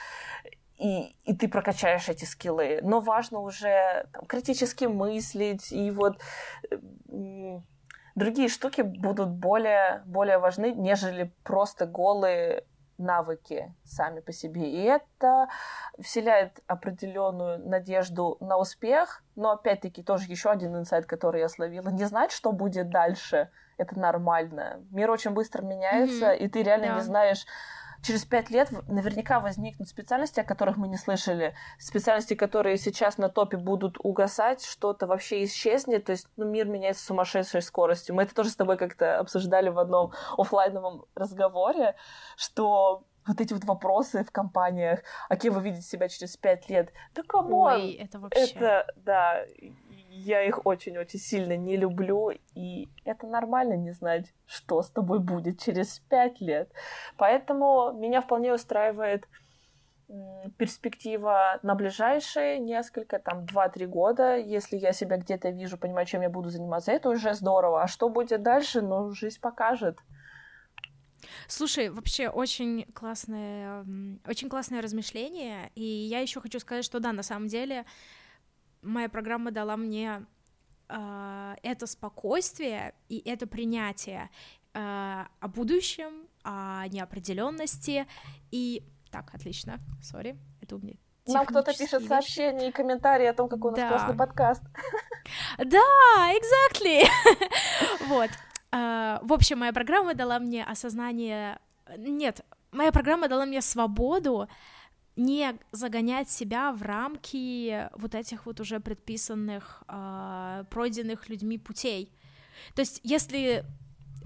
и, и ты прокачаешь эти скиллы. Но важно уже там, критически мыслить и вот другие штуки будут более, более важны, нежели просто голые навыки сами по себе. И это вселяет определенную надежду на успех, но опять-таки тоже еще один инсайт, который я словила. Не знать, что будет дальше, это нормально. Мир очень быстро меняется, mm-hmm. и ты реально да. не знаешь, через пять лет наверняка возникнут специальности, о которых мы не слышали, специальности, которые сейчас на топе будут угасать, что-то вообще исчезнет, то есть ну, мир меняется с сумасшедшей скоростью. Мы это тоже с тобой как-то обсуждали в одном офлайновом разговоре, что вот эти вот вопросы в компаниях, а кем вы видите себя через пять лет? Да come on! Ой, это вообще... Это, да, я их очень-очень сильно не люблю, и это нормально не знать, что с тобой будет через пять лет. Поэтому меня вполне устраивает перспектива на ближайшие несколько, там, 2-3 года, если я себя где-то вижу, понимаю, чем я буду заниматься, это уже здорово. А что будет дальше, ну, жизнь покажет. Слушай, вообще очень классное, очень классное размышление, и я еще хочу сказать, что да, на самом деле моя программа дала мне э, это спокойствие и это принятие э, о будущем, о неопределенности и так, отлично, сори, это у меня нам кто-то пишет вещи. сообщения и комментарии о том, какой у нас да. классный подкаст. Да, exactly. вот. А, в общем, моя программа дала мне осознание... Нет, моя программа дала мне свободу не загонять себя в рамки вот этих вот уже предписанных, э, пройденных людьми путей. То есть, если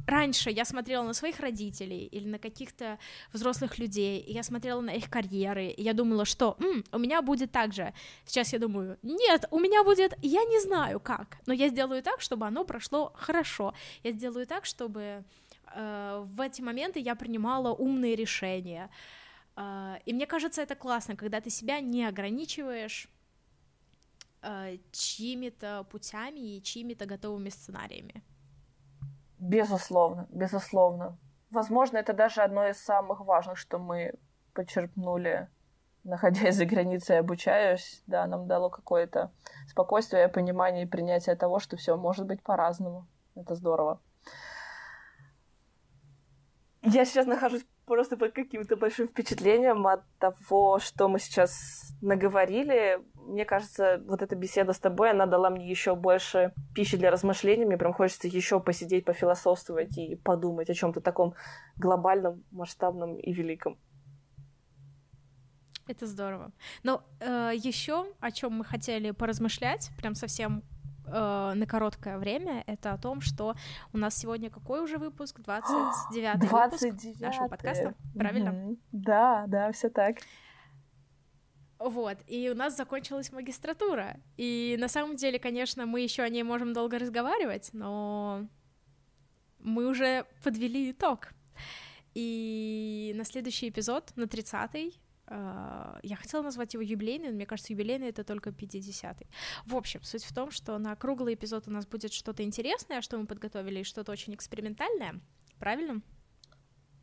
раньше я смотрела на своих родителей или на каких-то взрослых людей, и я смотрела на их карьеры, и я думала, что М, у меня будет так же. Сейчас я думаю, нет, у меня будет, я не знаю как, но я сделаю так, чтобы оно прошло хорошо. Я сделаю так, чтобы э, в эти моменты я принимала умные решения. И мне кажется, это классно, когда ты себя не ограничиваешь а, чьими-то путями и чьими-то готовыми сценариями. Безусловно, безусловно. Возможно, это даже одно из самых важных, что мы почерпнули, находясь за границей, обучаясь, да, нам дало какое-то спокойствие, понимание и принятие того, что все может быть по-разному. Это здорово. Я сейчас нахожусь просто под каким-то большим впечатлением от того, что мы сейчас наговорили. Мне кажется, вот эта беседа с тобой, она дала мне еще больше пищи для размышлений. Мне прям хочется еще посидеть, пофилософствовать и подумать о чем-то таком глобальном, масштабном и великом. Это здорово. Но э, еще о чем мы хотели поразмышлять, прям совсем э, на короткое время, это о том, что у нас сегодня какой уже выпуск? 29 выпуск нашего подкаста, правильно? Mm-hmm. Да, да, все так. Вот, и у нас закончилась магистратура. И на самом деле, конечно, мы еще о ней можем долго разговаривать, но мы уже подвели итог. И на следующий эпизод, на 30-й, а, я хотела назвать его юбилейный, но мне кажется, юбилейный это только 50-й. В общем, суть в том, что на круглый эпизод у нас будет что-то интересное, что мы подготовили, и что-то очень экспериментальное. Правильно?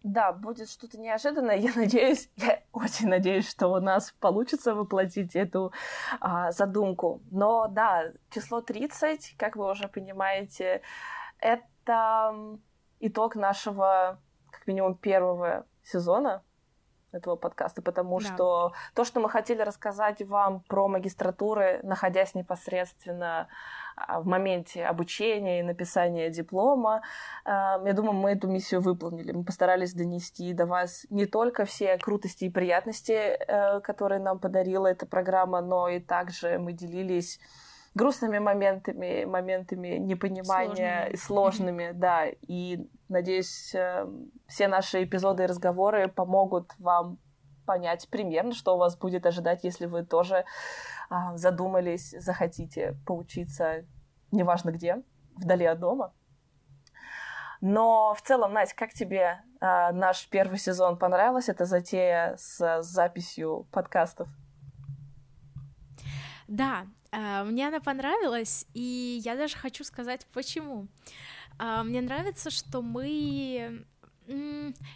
Да, будет что-то неожиданное. Я надеюсь, я очень надеюсь, что у нас получится воплотить эту а, задумку. Но да, число 30, как вы уже понимаете, это итог нашего, как минимум, первого сезона этого подкаста, потому Да. что то, что мы хотели рассказать вам про магистратуры, находясь непосредственно а, в моменте обучения и написания диплома, а, я думаю, мы эту миссию выполнили. Мы постарались донести до вас не только все крутости и приятности, э, которые нам подарила эта программа, но и также мы делились грустными моментами, моментами непонимания, Сложными. сложными, да. И надеюсь, э, все наши эпизоды и разговоры помогут вам понять примерно, что вас будет ожидать, если вы тоже а, задумались, захотите поучиться, неважно где, вдали от дома. Но в целом, Настя, как тебе а, наш первый сезон понравилась эта затея с записью подкастов? Да, э, мне она понравилась, и я даже хочу сказать, почему. А, Мне нравится, что мы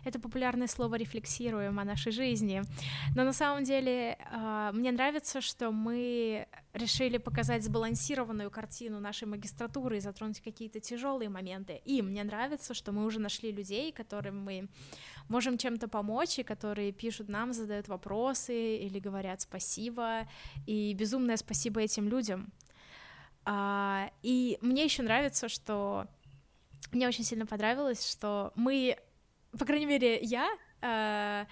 это популярное слово рефлексируем о нашей жизни. Но на самом деле а, мне нравится, что мы решили показать сбалансированную картину нашей магистратуры и затронуть какие-то тяжелые моменты. И мне нравится, что мы уже нашли людей, которым мы можем чем-то помочь, и которые пишут нам, задают вопросы или говорят спасибо. И безумное спасибо этим людям. А, и мне еще нравится, что мне очень сильно понравилось, что мы, по крайней мере, я э,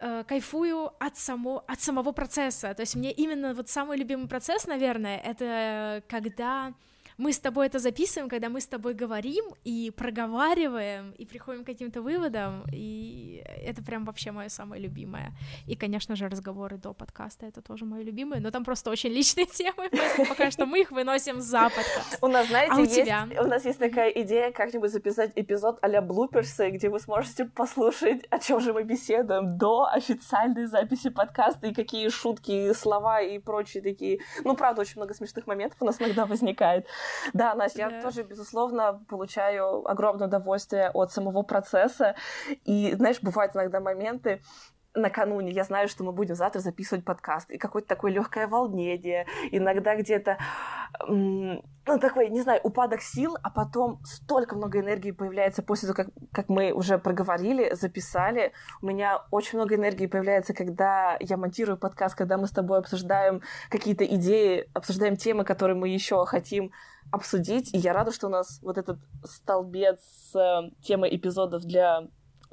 э, кайфую от, само, от самого процесса. То есть мне именно вот самый любимый процесс, наверное, это когда мы с тобой это записываем, когда мы с тобой говорим и проговариваем, и приходим к каким-то выводам, и это прям вообще мое самое любимое. И, конечно же, разговоры до подкаста — это тоже мое любимое, но там просто очень личные темы, поэтому пока что мы их выносим за подкаст. У нас, знаете, А у есть, тебя? у нас есть такая идея как-нибудь записать эпизод а-ля блуперсы, где вы сможете послушать, о чем же мы беседуем до официальной записи подкаста, и какие шутки, слова и прочие такие... Ну, правда, очень много смешных моментов у нас иногда возникает. Да, Настя, я Да. тоже, безусловно, получаю огромное удовольствие от самого процесса. И, знаешь, бывают иногда моменты, накануне я знаю, что мы будем завтра записывать подкаст, и какое-то такое легкое волнение, иногда где-то, ну, такой, не знаю, упадок сил, а потом столько много энергии появляется после того, как, как мы уже проговорили, записали. У меня очень много энергии появляется, когда я монтирую подкаст, когда мы с тобой обсуждаем какие-то идеи, обсуждаем темы, которые мы еще хотим обсудить. И я рада, что у нас вот этот столбец э, темой эпизодов для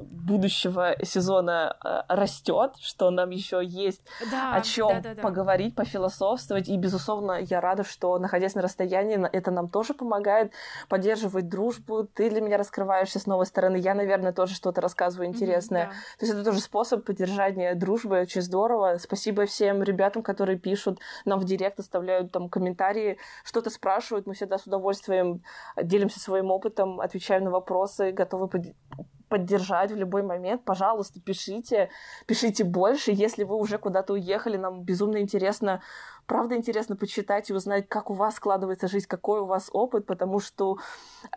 будущего сезона э, растет, что нам еще есть Да, о чем да-да-да. поговорить, пофилософствовать. И, безусловно, я рада, что, находясь на расстоянии, это нам тоже помогает поддерживать дружбу. Ты для меня раскрываешься с новой стороны. Я, наверное, тоже что-то рассказываю интересное. да. То есть это тоже способ поддержания дружбы. Очень здорово. Спасибо всем ребятам, которые пишут нам в директ, оставляют там комментарии, что-то спрашивают. Мы всегда с удовольствием делимся своим опытом, отвечаем на вопросы, готовы под- поддержать в любой момент. Пожалуйста, пишите, пишите больше. Если вы уже куда-то уехали, нам безумно интересно, правда интересно почитать и узнать, как у вас складывается жизнь, какой у вас опыт, потому что,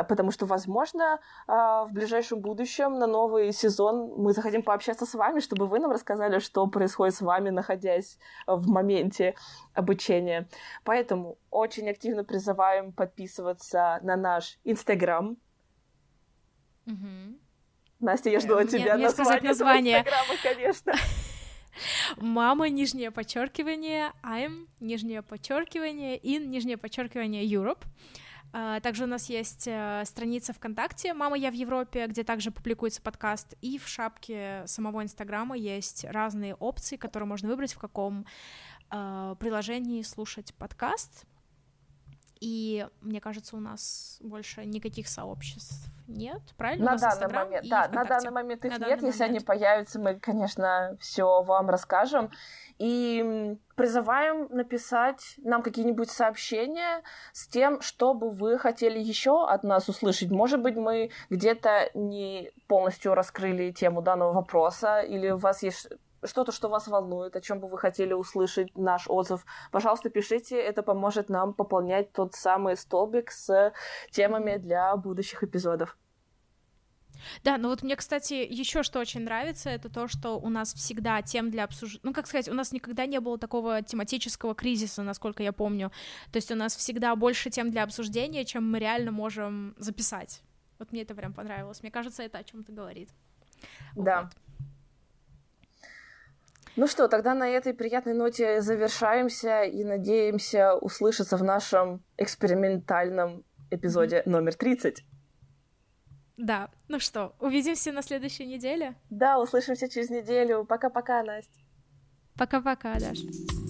потому что возможно, а, в ближайшем будущем на новый сезон мы захотим пообщаться с вами, чтобы вы нам рассказали, что происходит с вами, находясь в моменте обучения. Поэтому очень активно призываем подписываться на наш Инстаграм. Мгм. Настя, я жду от Мне- тебя мне сказать название, конечно. Мама, нижнее подчеркивание, I'm, нижнее подчеркивание, in, нижнее подчеркивание, Europe. А, Также у нас есть э, страница ВКонтакте «Мама, я в Европе», где также публикуется подкаст, и в шапке самого Инстаграма есть разные опции, которые можно выбрать, в каком э, приложении слушать подкаст. И мне кажется, у нас больше никаких сообществ нет, правильно? На данный Инстаграм момент, да, на ВКонтакте. данный момент их На нет. Если они момент. появятся, мы, конечно, все вам расскажем. И призываем написать нам какие-нибудь сообщения с тем, что бы вы хотели еще от нас услышать. Может быть, мы где-то не полностью раскрыли тему данного вопроса, или у вас есть что-то, что вас волнует, о чем бы вы хотели услышать наш отзыв, пожалуйста, пишите, это поможет нам пополнять тот самый столбик с темами для будущих эпизодов. Да, ну вот мне, кстати, еще что очень нравится, это то, что у нас всегда тем для обсуждения, ну, как сказать, у нас никогда не было такого тематического кризиса, насколько я помню, то есть у нас всегда больше тем для обсуждения, чем мы реально можем записать. Вот мне это прям понравилось, мне кажется, это о чем-то говорит. Да. Вот. Ну что, тогда на этой приятной ноте завершаемся и надеемся услышаться в нашем экспериментальном эпизоде номер 30. Да, ну что, увидимся на следующей неделе? Да, услышимся через неделю. Пока-пока, Настя. Пока-пока, Даша.